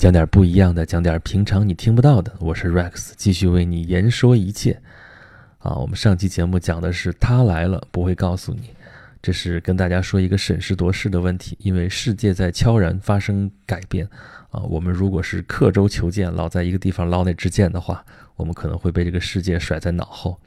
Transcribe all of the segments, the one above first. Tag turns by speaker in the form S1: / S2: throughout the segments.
S1: 讲点不一样的，讲点平常你听不到的。我是 Rex，继续为你言说一切。啊，我们上期节目讲的是他来了不会告诉你，这是跟大家说一个审时度势的问题，因为世界在悄然发生改变。啊，我们如果是刻舟求剑，老在一个地方捞那支箭的话，我们可能会被这个世界甩在脑后。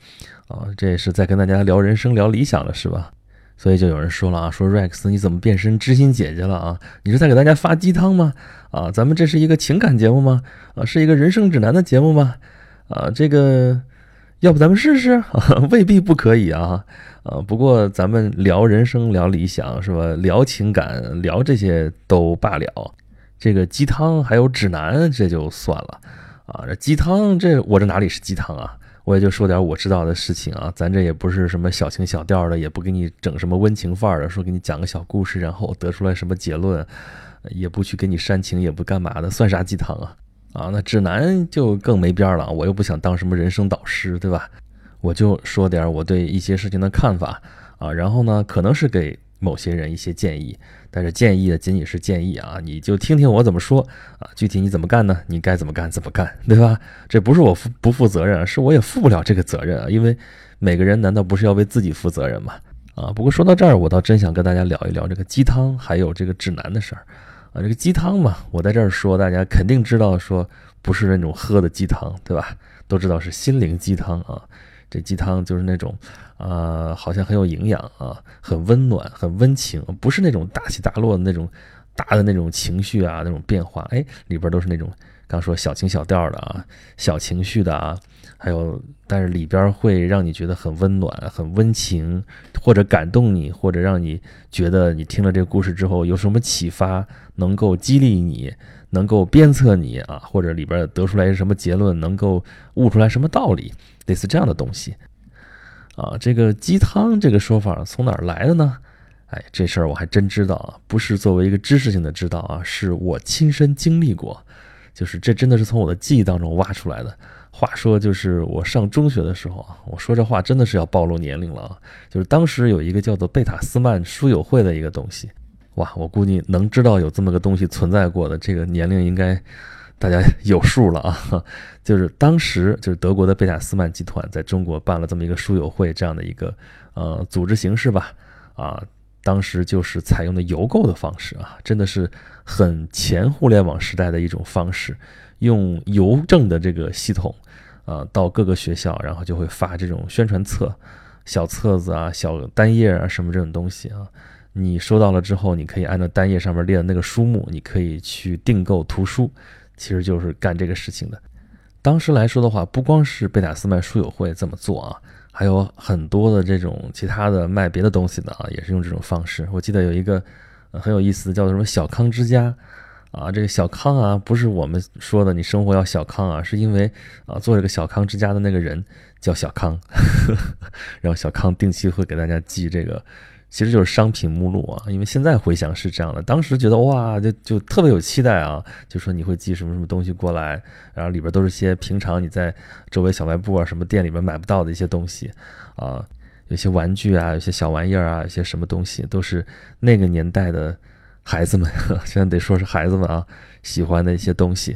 S1: 啊，这也是在跟大家聊人生、聊理想了，是吧？所以就有人说了啊，说 Rex 你怎么变身知心姐姐了啊？你是在给大家发鸡汤吗？啊，咱们这是一个情感节目吗？啊，是一个人生指南的节目吗？啊，这个要不咱们试试？未必不可以啊。啊，不过咱们聊人生、聊理想是吧？聊情感、聊这些都罢了。这个鸡汤还有指南，这就算了。啊，这鸡汤，这我这哪里是鸡汤啊？我也就说点我知道的事情啊，咱这也不是什么小情小调的，也不给你整什么温情范儿的，说给你讲个小故事，然后得出来什么结论，也不去给你煽情，也不干嘛的，算啥鸡汤啊？啊，那指南就更没边了，我又不想当什么人生导师，对吧？我就说点我对一些事情的看法啊，然后呢，可能是给。某些人一些建议，但是建议的仅仅是建议啊，你就听听我怎么说啊，具体你怎么干呢？你该怎么干怎么干，对吧？这不是我负不负责任，是我也负不了这个责任啊，因为每个人难道不是要为自己负责任吗？啊，不过说到这儿，我倒真想跟大家聊一聊这个鸡汤还有这个指南的事儿啊。这个鸡汤嘛，我在这儿说，大家肯定知道，说不是那种喝的鸡汤，对吧？都知道是心灵鸡汤啊。这鸡汤就是那种，呃，好像很有营养啊，很温暖，很温情，不是那种大起大落的那种大的那种情绪啊，那种变化，哎，里边都是那种刚说小情小调的啊，小情绪的啊，还有，但是里边会让你觉得很温暖、很温情，或者感动你，或者让你觉得你听了这个故事之后有什么启发，能够激励你，能够鞭策你啊，或者里边得出来什么结论，能够悟出来什么道理。类似这样的东西，啊，这个鸡汤这个说法从哪儿来的呢？哎，这事儿我还真知道啊，不是作为一个知识性的知道啊，是我亲身经历过，就是这真的是从我的记忆当中挖出来的。话说，就是我上中学的时候啊，我说这话真的是要暴露年龄了啊，就是当时有一个叫做贝塔斯曼书友会的一个东西，哇，我估计能知道有这么个东西存在过的，这个年龄应该。大家有数了啊，就是当时就是德国的贝塔斯曼集团在中国办了这么一个书友会这样的一个呃组织形式吧，啊，当时就是采用的邮购的方式啊，真的是很前互联网时代的一种方式，用邮政的这个系统啊，到各个学校，然后就会发这种宣传册、小册子啊、小单页啊什么这种东西啊，你收到了之后，你可以按照单页上面列的那个书目，你可以去订购图书。其实就是干这个事情的。当时来说的话，不光是贝塔斯曼书友会这么做啊，还有很多的这种其他的卖别的东西的啊，也是用这种方式。我记得有一个很有意思，叫做什么“小康之家”啊，这个小康啊，不是我们说的你生活要小康啊，是因为啊，做这个小康之家的那个人叫小康，然后小康定期会给大家寄这个。其实就是商品目录啊，因为现在回想是这样的，当时觉得哇，就就特别有期待啊，就说你会寄什么什么东西过来，然后里边都是些平常你在周围小卖部啊什么店里边买不到的一些东西啊，有些玩具啊，有些小玩意儿啊，有些什么东西都是那个年代的孩子们，现在得说是孩子们啊喜欢的一些东西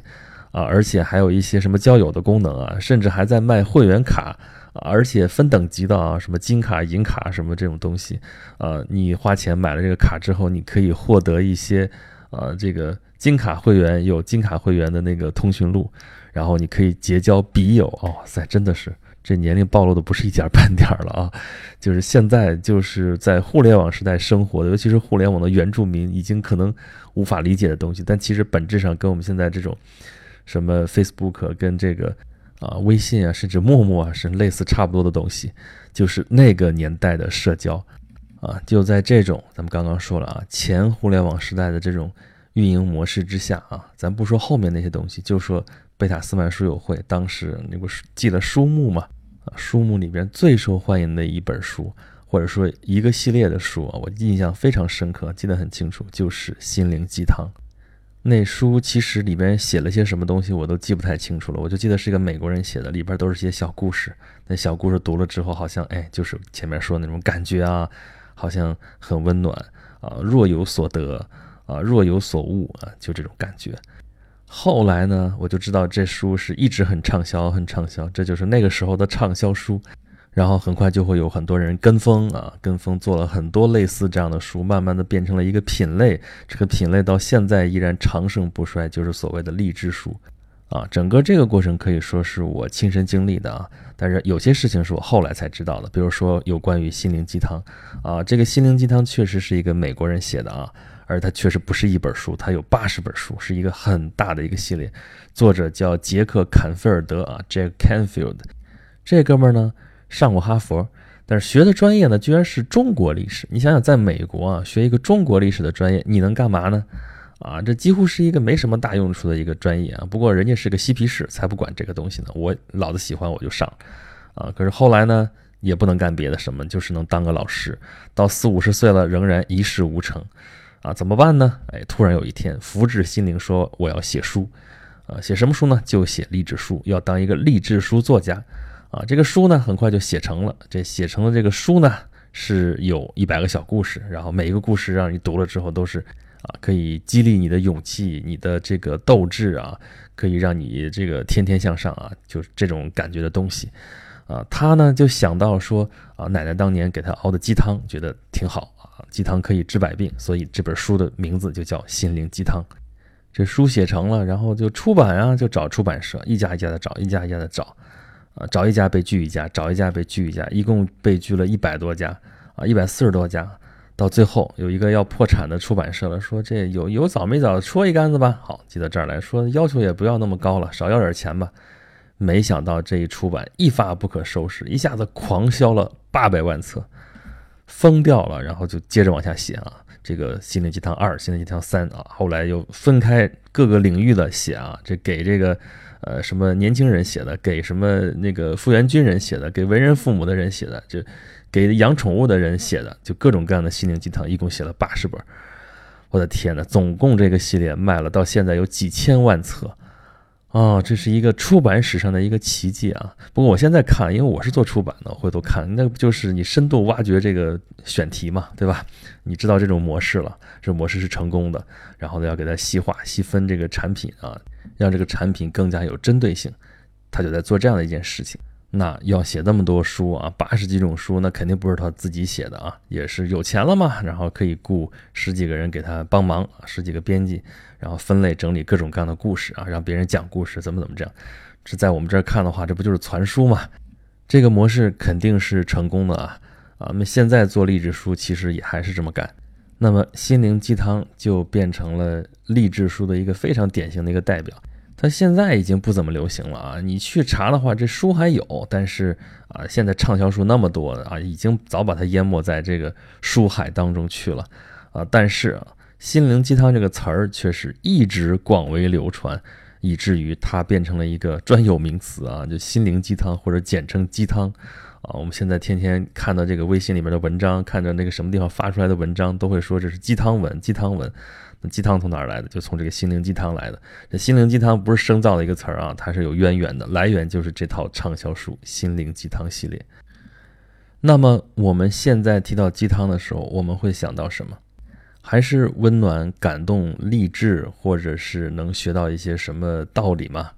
S1: 啊，而且还有一些什么交友的功能啊，甚至还在卖会员卡。而且分等级的啊，什么金卡、银卡什么这种东西，呃，你花钱买了这个卡之后，你可以获得一些，呃，这个金卡会员有金卡会员的那个通讯录，然后你可以结交笔友。哇塞，真的是这年龄暴露的不是一点半点了啊！就是现在就是在互联网时代生活的，尤其是互联网的原住民，已经可能无法理解的东西，但其实本质上跟我们现在这种什么 Facebook 跟这个。啊，微信啊，甚至陌陌啊，是类似差不多的东西，就是那个年代的社交，啊，就在这种咱们刚刚说了啊，前互联网时代的这种运营模式之下啊，咱不说后面那些东西，就说贝塔斯曼书友会当时那不是寄了书目嘛，啊，书目里边最受欢迎的一本书，或者说一个系列的书啊，我印象非常深刻，记得很清楚，就是心灵鸡汤。那书其实里边写了些什么东西，我都记不太清楚了。我就记得是一个美国人写的，里边都是些小故事。那小故事读了之后，好像哎，就是前面说的那种感觉啊，好像很温暖啊，若有所得啊，若有所悟啊，就这种感觉后来呢，我就知道这书是一直很畅销，很畅销，这就是那个时候的畅销书。然后很快就会有很多人跟风啊，跟风做了很多类似这样的书，慢慢的变成了一个品类。这个品类到现在依然长盛不衰，就是所谓的励志书。啊，整个这个过程可以说是我亲身经历的啊。但是有些事情是我后来才知道的，比如说有关于心灵鸡汤啊，这个心灵鸡汤确实是一个美国人写的啊。而它确实不是一本书，它有八十本书，是一个很大的一个系列。作者叫杰克·坎菲尔德啊，Jack Canfield。这哥们儿呢上过哈佛，但是学的专业呢居然是中国历史。你想想，在美国啊学一个中国历史的专业，你能干嘛呢？啊，这几乎是一个没什么大用处的一个专业啊。不过人家是个嬉皮士，才不管这个东西呢。我老子喜欢我就上，啊，可是后来呢也不能干别的什么，就是能当个老师。到四五十岁了，仍然一事无成。啊，怎么办呢？哎，突然有一天，福至心灵说我要写书，啊，写什么书呢？就写励志书，要当一个励志书作家。啊，这个书呢，很快就写成了。这写成了这个书呢，是有一百个小故事，然后每一个故事让你读了之后都是啊，可以激励你的勇气、你的这个斗志啊，可以让你这个天天向上啊，就是这种感觉的东西。啊，他呢就想到说啊，奶奶当年给他熬的鸡汤，觉得挺好啊。鸡汤可以治百病，所以这本书的名字就叫《心灵鸡汤》。这书写成了，然后就出版啊，就找出版社，一家一家的找，一家一家的找，啊，找一家被拒一家，找一家被拒一家，一共被拒了一百多家，啊，一百四十多家，到最后有一个要破产的出版社了，说这有有早没早戳一竿子吧？好，寄到这儿来说，要求也不要那么高了，少要点钱吧。没想到这一出版一发不可收拾，一下子狂销了八百万册。疯掉了，然后就接着往下写啊，这个心灵鸡汤二、心灵鸡汤三啊，后来又分开各个领域的写啊，这给这个呃什么年轻人写的，给什么那个复员军人写的，给为人父母的人写的，就给养宠物的人写的，就各种各样的心灵鸡汤，一共写了八十本。我的天呐，总共这个系列卖了到现在有几千万册。哦，这是一个出版史上的一个奇迹啊！不过我现在看，因为我是做出版的，回头看，那不就是你深度挖掘这个选题嘛，对吧？你知道这种模式了，这模式是成功的，然后呢，要给它细化、细分这个产品啊，让这个产品更加有针对性，他就在做这样的一件事情。那要写那么多书啊，八十几种书，那肯定不是他自己写的啊，也是有钱了嘛，然后可以雇十几个人给他帮忙，十几个编辑，然后分类整理各种各样的故事啊，让别人讲故事，怎么怎么这样。这在我们这儿看的话，这不就是传书嘛？这个模式肯定是成功的啊啊！那现在做励志书其实也还是这么干，那么心灵鸡汤就变成了励志书的一个非常典型的一个代表。它现在已经不怎么流行了啊！你去查的话，这书还有，但是啊，现在畅销书那么多啊，已经早把它淹没在这个书海当中去了啊。但是，心灵鸡汤这个词儿却是一直广为流传，以至于它变成了一个专有名词啊，就心灵鸡汤或者简称鸡汤啊。我们现在天天看到这个微信里面的文章，看着那个什么地方发出来的文章，都会说这是鸡汤文，鸡汤文。那鸡汤从哪儿来的？就从这个心灵鸡汤来的。这心灵鸡汤不是生造的一个词儿啊，它是有渊源的，来源就是这套畅销书《心灵鸡汤》系列。那么我们现在提到鸡汤的时候，我们会想到什么？还是温暖、感动、励志，或者是能学到一些什么道理吗？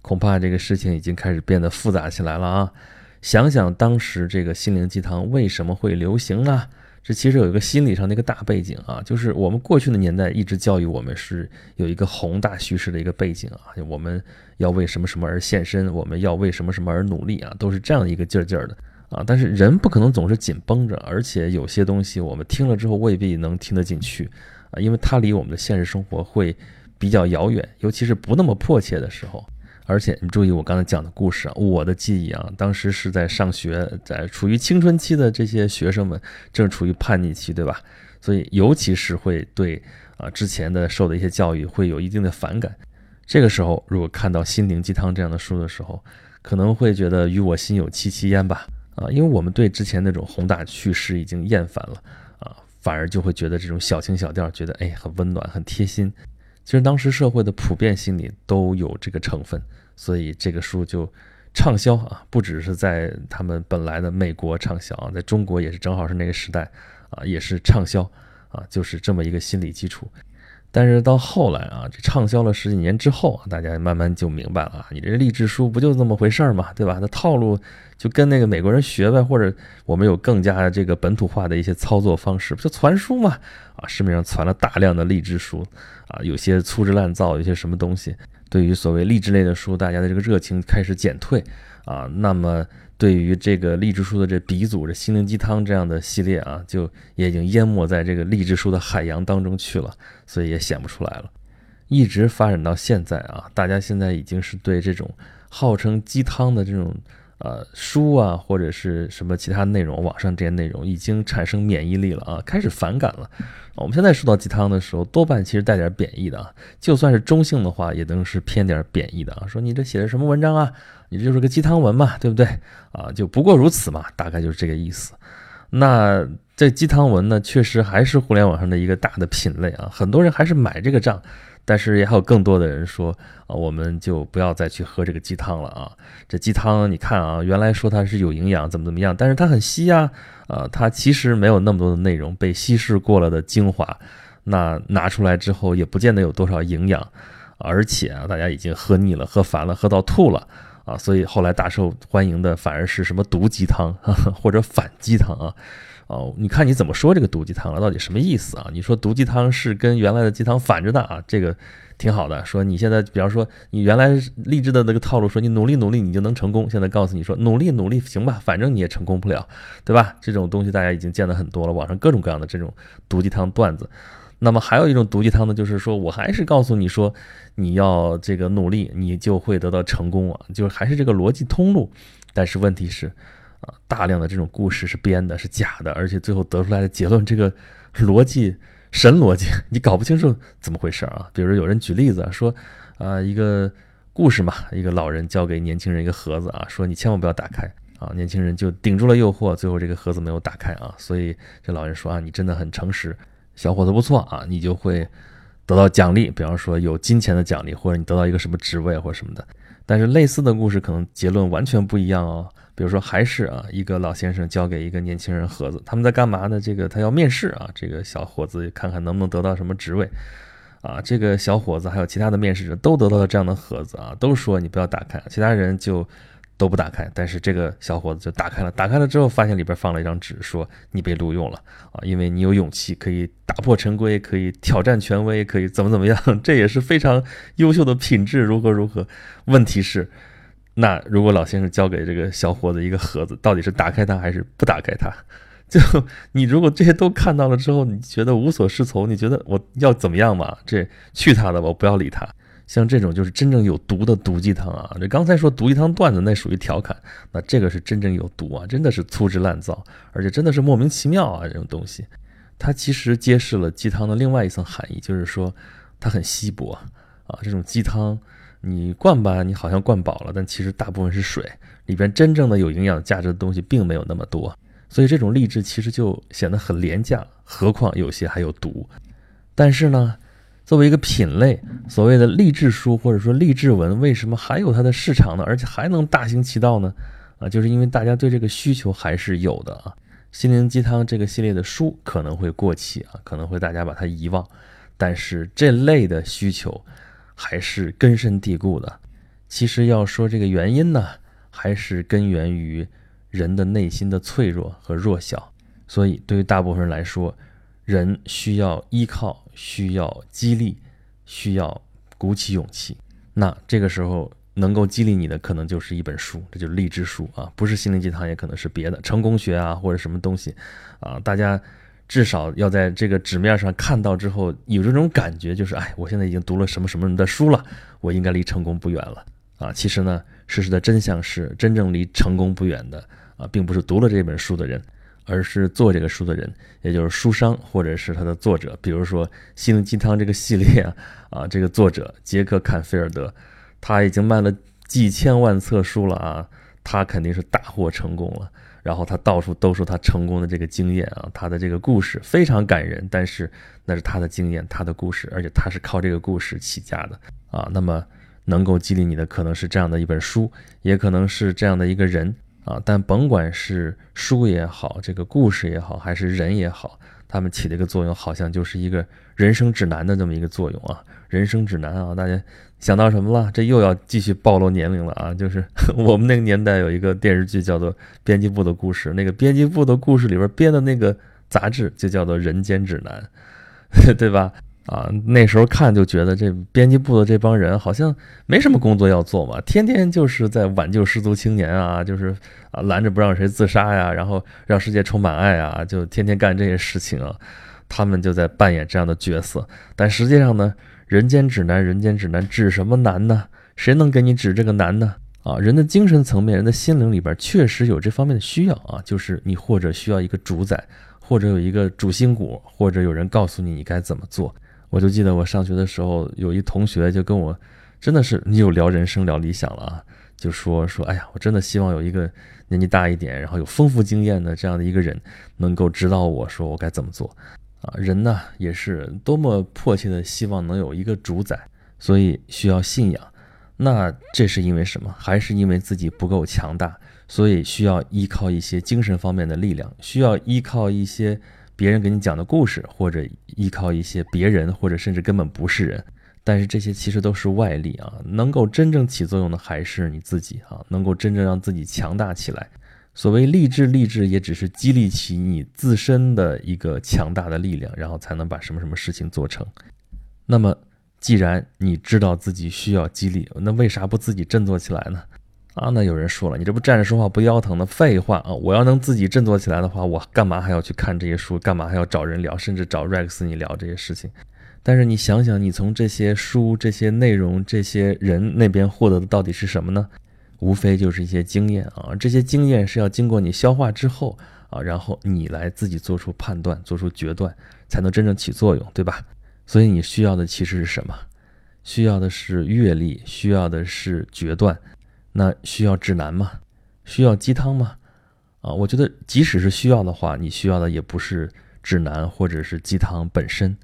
S1: 恐怕这个事情已经开始变得复杂起来了啊！想想当时这个心灵鸡汤为什么会流行呢？这其实有一个心理上的一个大背景啊，就是我们过去的年代一直教育我们是有一个宏大叙事的一个背景啊，我们要为什么什么而献身，我们要为什么什么而努力啊，都是这样一个劲儿劲儿的啊。但是人不可能总是紧绷着，而且有些东西我们听了之后未必能听得进去啊，因为它离我们的现实生活会比较遥远，尤其是不那么迫切的时候。而且你注意我刚才讲的故事啊，我的记忆啊，当时是在上学，在处于青春期的这些学生们正处于叛逆期，对吧？所以尤其是会对啊之前的受的一些教育会有一定的反感。这个时候如果看到心灵鸡汤这样的书的时候，可能会觉得与我心有戚戚焉吧？啊，因为我们对之前那种宏大叙事已经厌烦了啊，反而就会觉得这种小情小调，觉得哎很温暖，很贴心。其实当时社会的普遍心理都有这个成分，所以这个书就畅销啊，不只是在他们本来的美国畅销啊，在中国也是正好是那个时代啊，也是畅销啊，就是这么一个心理基础。但是到后来啊，这畅销了十几年之后啊，大家慢慢就明白了啊，你这励志书不就这么回事儿嘛，对吧？那套路就跟那个美国人学呗，或者我们有更加这个本土化的一些操作方式，不就传书嘛？啊，市面上传了大量的励志书啊，有些粗制滥造，有些什么东西，对于所谓励志类的书，大家的这个热情开始减退啊，那么。对于这个励志书的这鼻祖，这心灵鸡汤这样的系列啊，就也已经淹没在这个励志书的海洋当中去了，所以也显不出来了。一直发展到现在啊，大家现在已经是对这种号称鸡汤的这种。呃，书啊，或者是什么其他内容，网上这些内容已经产生免疫力了啊，开始反感了。我们现在说到鸡汤的时候，多半其实带点贬义的啊，就算是中性的话，也能是偏点贬义的啊。说你这写的什么文章啊？你这就是个鸡汤文嘛，对不对？啊，就不过如此嘛，大概就是这个意思。那这鸡汤文呢，确实还是互联网上的一个大的品类啊，很多人还是买这个账。但是也还有更多的人说啊，我们就不要再去喝这个鸡汤了啊！这鸡汤你看啊，原来说它是有营养，怎么怎么样，但是它很稀呀，啊，它其实没有那么多的内容，被稀释过了的精华，那拿出来之后也不见得有多少营养，而且啊，大家已经喝腻了，喝烦了，喝到吐了啊，所以后来大受欢迎的反而是什么毒鸡汤 或者反鸡汤啊。哦，你看你怎么说这个毒鸡汤了？到底什么意思啊？你说毒鸡汤是跟原来的鸡汤反着的啊？这个挺好的。说你现在，比方说你原来励志的那个套路，说你努力努力你就能成功。现在告诉你说努力努力行吧，反正你也成功不了，对吧？这种东西大家已经见得很多了，网上各种各样的这种毒鸡汤段子。那么还有一种毒鸡汤呢，就是说我还是告诉你说你要这个努力，你就会得到成功啊，就是还是这个逻辑通路。但是问题是。啊，大量的这种故事是编的，是假的，而且最后得出来的结论，这个逻辑神逻辑，你搞不清楚怎么回事啊？比如有人举例子说，啊，一个故事嘛，一个老人交给年轻人一个盒子啊，说你千万不要打开啊，年轻人就顶住了诱惑，最后这个盒子没有打开啊，所以这老人说啊，你真的很诚实，小伙子不错啊，你就会得到奖励，比方说有金钱的奖励，或者你得到一个什么职位或者什么的。但是类似的故事可能结论完全不一样哦。比如说，还是啊，一个老先生交给一个年轻人盒子，他们在干嘛呢？这个他要面试啊，这个小伙子看看能不能得到什么职位，啊，这个小伙子还有其他的面试者都得到了这样的盒子啊，都说你不要打开，其他人就。都不打开，但是这个小伙子就打开了。打开了之后，发现里边放了一张纸，说你被录用了啊，因为你有勇气，可以打破陈规，可以挑战权威，可以怎么怎么样，这也是非常优秀的品质。如何如何？问题是，那如果老先生交给这个小伙子一个盒子，到底是打开它还是不打开它？就你如果这些都看到了之后，你觉得无所适从，你觉得我要怎么样嘛？这去他的吧，我不要理他。像这种就是真正有毒的毒鸡汤啊！这刚才说毒鸡汤段子，那属于调侃，那这个是真正有毒啊！真的是粗制滥造，而且真的是莫名其妙啊！这种东西，它其实揭示了鸡汤的另外一层含义，就是说它很稀薄啊！这种鸡汤你灌吧，你好像灌饱了，但其实大部分是水，里边真正的有营养价值的东西并没有那么多，所以这种励志其实就显得很廉价，何况有些还有毒。但是呢？作为一个品类，所谓的励志书或者说励志文，为什么还有它的市场呢？而且还能大行其道呢？啊，就是因为大家对这个需求还是有的啊。心灵鸡汤这个系列的书可能会过气啊，可能会大家把它遗忘，但是这类的需求还是根深蒂固的。其实要说这个原因呢，还是根源于人的内心的脆弱和弱小。所以对于大部分人来说，人需要依靠，需要激励，需要鼓起勇气。那这个时候能够激励你的，可能就是一本书，这就是励志书啊，不是心灵鸡汤，也可能是别的成功学啊，或者什么东西啊。大家至少要在这个纸面上看到之后，有这种感觉，就是哎，我现在已经读了什么什么人的书了，我应该离成功不远了啊。其实呢，事实的真相是，真正离成功不远的啊，并不是读了这本书的人。而是做这个书的人，也就是书商或者是他的作者，比如说《心灵鸡汤》这个系列啊，啊，这个作者杰克·坎菲尔德，他已经卖了几千万册书了啊，他肯定是大获成功了。然后他到处都说他成功的这个经验啊，他的这个故事非常感人，但是那是他的经验，他的故事，而且他是靠这个故事起家的啊。那么能够激励你的，可能是这样的一本书，也可能是这样的一个人。啊。但甭管是书也好，这个故事也好，还是人也好，他们起的一个作用，好像就是一个人生指南的这么一个作用啊。人生指南啊，大家想到什么了？这又要继续暴露年龄了啊！就是 我们那个年代有一个电视剧叫做《编辑部的故事》，那个编辑部的故事里边编的那个杂志就叫做《人间指南》，对吧？啊，那时候看就觉得这编辑部的这帮人好像没什么工作要做嘛，天天就是在挽救失足青年啊，就是啊拦着不让谁自杀呀，然后让世界充满爱啊，就天天干这些事情啊。他们就在扮演这样的角色，但实际上呢，人间指南，人间指南指什么难呢？谁能给你指这个难呢？啊，人的精神层面，人的心灵里边确实有这方面的需要啊，就是你或者需要一个主宰，或者有一个主心骨，或者有人告诉你你该怎么做。我就记得我上学的时候，有一同学就跟我，真的是你有聊人生聊理想了啊，就说说，哎呀，我真的希望有一个年纪大一点，然后有丰富经验的这样的一个人，能够指导我说我该怎么做啊。人呢也是多么迫切的希望能有一个主宰，所以需要信仰。那这是因为什么？还是因为自己不够强大，所以需要依靠一些精神方面的力量，需要依靠一些。别人给你讲的故事，或者依靠一些别人，或者甚至根本不是人，但是这些其实都是外力啊。能够真正起作用的还是你自己啊，能够真正让自己强大起来。所谓励志，励志也只是激励起你自身的一个强大的力量，然后才能把什么什么事情做成。那么，既然你知道自己需要激励，那为啥不自己振作起来呢？啊，那有人说了，你这不站着说话不腰疼的废话啊！我要能自己振作起来的话，我干嘛还要去看这些书？干嘛还要找人聊，甚至找 Rex 你聊这些事情？但是你想想，你从这些书、这些内容、这些人那边获得的到底是什么呢？无非就是一些经验啊！这些经验是要经过你消化之后啊，然后你来自己做出判断、做出决断，才能真正起作用，对吧？所以你需要的其实是什么？需要的是阅历，需要的是决断。那需要指南吗？需要鸡汤吗？啊，我觉得即使是需要的话，你需要的也不是指南或者是鸡汤本身，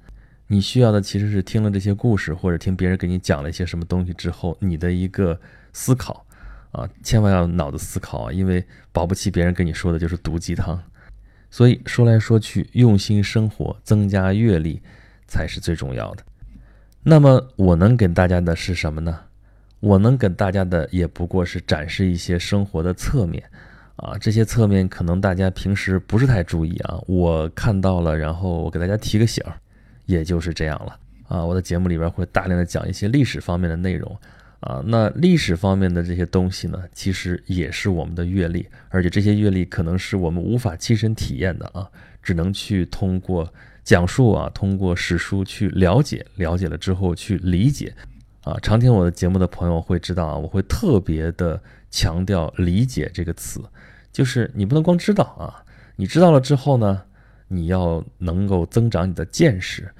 S1: 你需要的其实是听了这些故事，或者听别人给你讲了一些什么东西之后，你的一个思考啊，千万要脑子思考啊，因为保不齐别人跟你说的就是毒鸡汤。所以说来说去，用心生活，增加阅历才是最重要的。那么我能给大家的是什么呢？我能给大家的也不过是展示一些生活的侧面，啊，这些侧面可能大家平时不是太注意啊，我看到了，然后我给大家提个醒儿，也就是这样了啊。我的节目里边会大量的讲一些历史方面的内容，啊，那历史方面的这些东西呢，其实也是我们的阅历，而且这些阅历可能是我们无法亲身体验的啊，只能去通过讲述啊，通过史书去了解，了解了之后去理解。啊，常听我的节目的朋友会知道啊，我会特别的强调“理解”这个词，就是你不能光知道啊，你知道了之后呢，你要能够增长你的见识，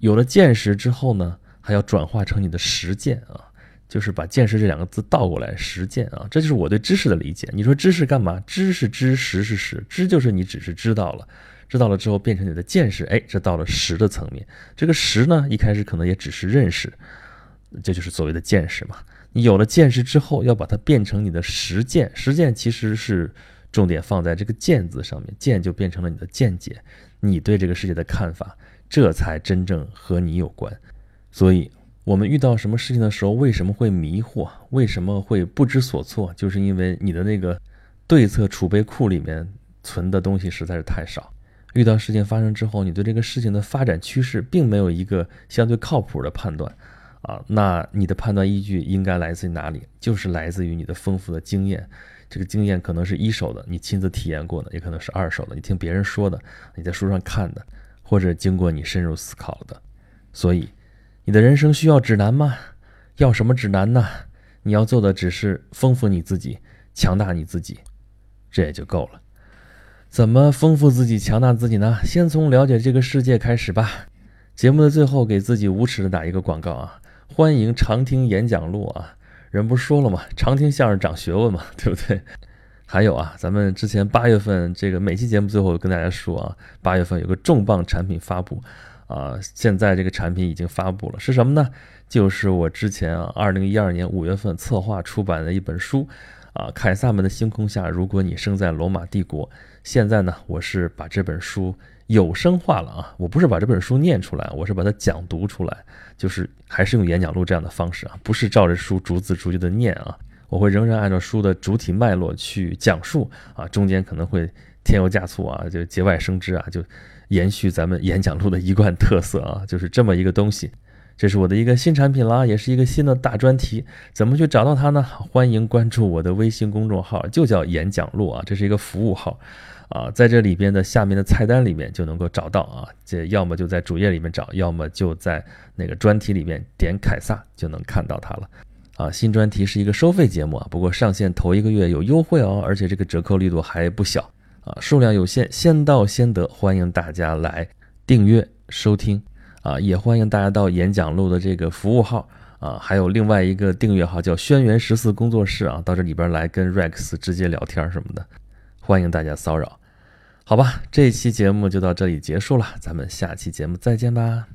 S1: 有了见识之后呢，还要转化成你的实践啊，就是把“见识”这两个字倒过来，实践啊，这就是我对知识的理解。你说知识干嘛？知是知，识是识，知就是你只是知道了，知道了之后变成你的见识，哎，这到了识的层面。这个识呢，一开始可能也只是认识。这就是所谓的见识嘛。你有了见识之后，要把它变成你的实践。实践其实是重点放在这个“见”字上面，“见”就变成了你的见解，你对这个世界的看法，这才真正和你有关。所以，我们遇到什么事情的时候，为什么会迷惑？为什么会不知所措？就是因为你的那个对策储备库里面存的东西实在是太少。遇到事情发生之后，你对这个事情的发展趋势并没有一个相对靠谱的判断。啊，那你的判断依据应该来自于哪里？就是来自于你的丰富的经验。这个经验可能是一手的，你亲自体验过的；也可能是二手的，你听别人说的，你在书上看的，或者经过你深入思考的。所以，你的人生需要指南吗？要什么指南呢？你要做的只是丰富你自己，强大你自己，这也就够了。怎么丰富自己、强大自己呢？先从了解这个世界开始吧。节目的最后，给自己无耻的打一个广告啊！欢迎常听演讲录啊！人不是说了吗？常听相声长学问嘛，对不对？还有啊，咱们之前八月份这个每期节目最后跟大家说啊，八月份有个重磅产品发布啊，现在这个产品已经发布了，是什么呢？就是我之前啊，二零一二年五月份策划出版的一本书啊，凯撒们的星空下，如果你生在罗马帝国，现在呢，我是把这本书有声化了啊，我不是把这本书念出来，我是把它讲读出来，就是还是用演讲录这样的方式啊，不是照着书逐字逐句的念啊，我会仍然按照书的主体脉络去讲述啊，中间可能会添油加醋啊，就节外生枝啊，就延续咱们演讲录的一贯特色啊，就是这么一个东西。这是我的一个新产品啦，也是一个新的大专题。怎么去找到它呢？欢迎关注我的微信公众号，就叫演讲录啊，这是一个服务号啊，在这里边的下面的菜单里面就能够找到啊。这要么就在主页里面找，要么就在那个专题里面点凯撒就能看到它了啊。新专题是一个收费节目啊，不过上线头一个月有优惠哦，而且这个折扣力度还不小啊，数量有限，先到先得，欢迎大家来订阅收听。啊，也欢迎大家到演讲录的这个服务号啊，还有另外一个订阅号叫轩辕十四工作室啊，到这里边来跟 Rex 直接聊天什么的，欢迎大家骚扰。好吧，这期节目就到这里结束了，咱们下期节目再见吧。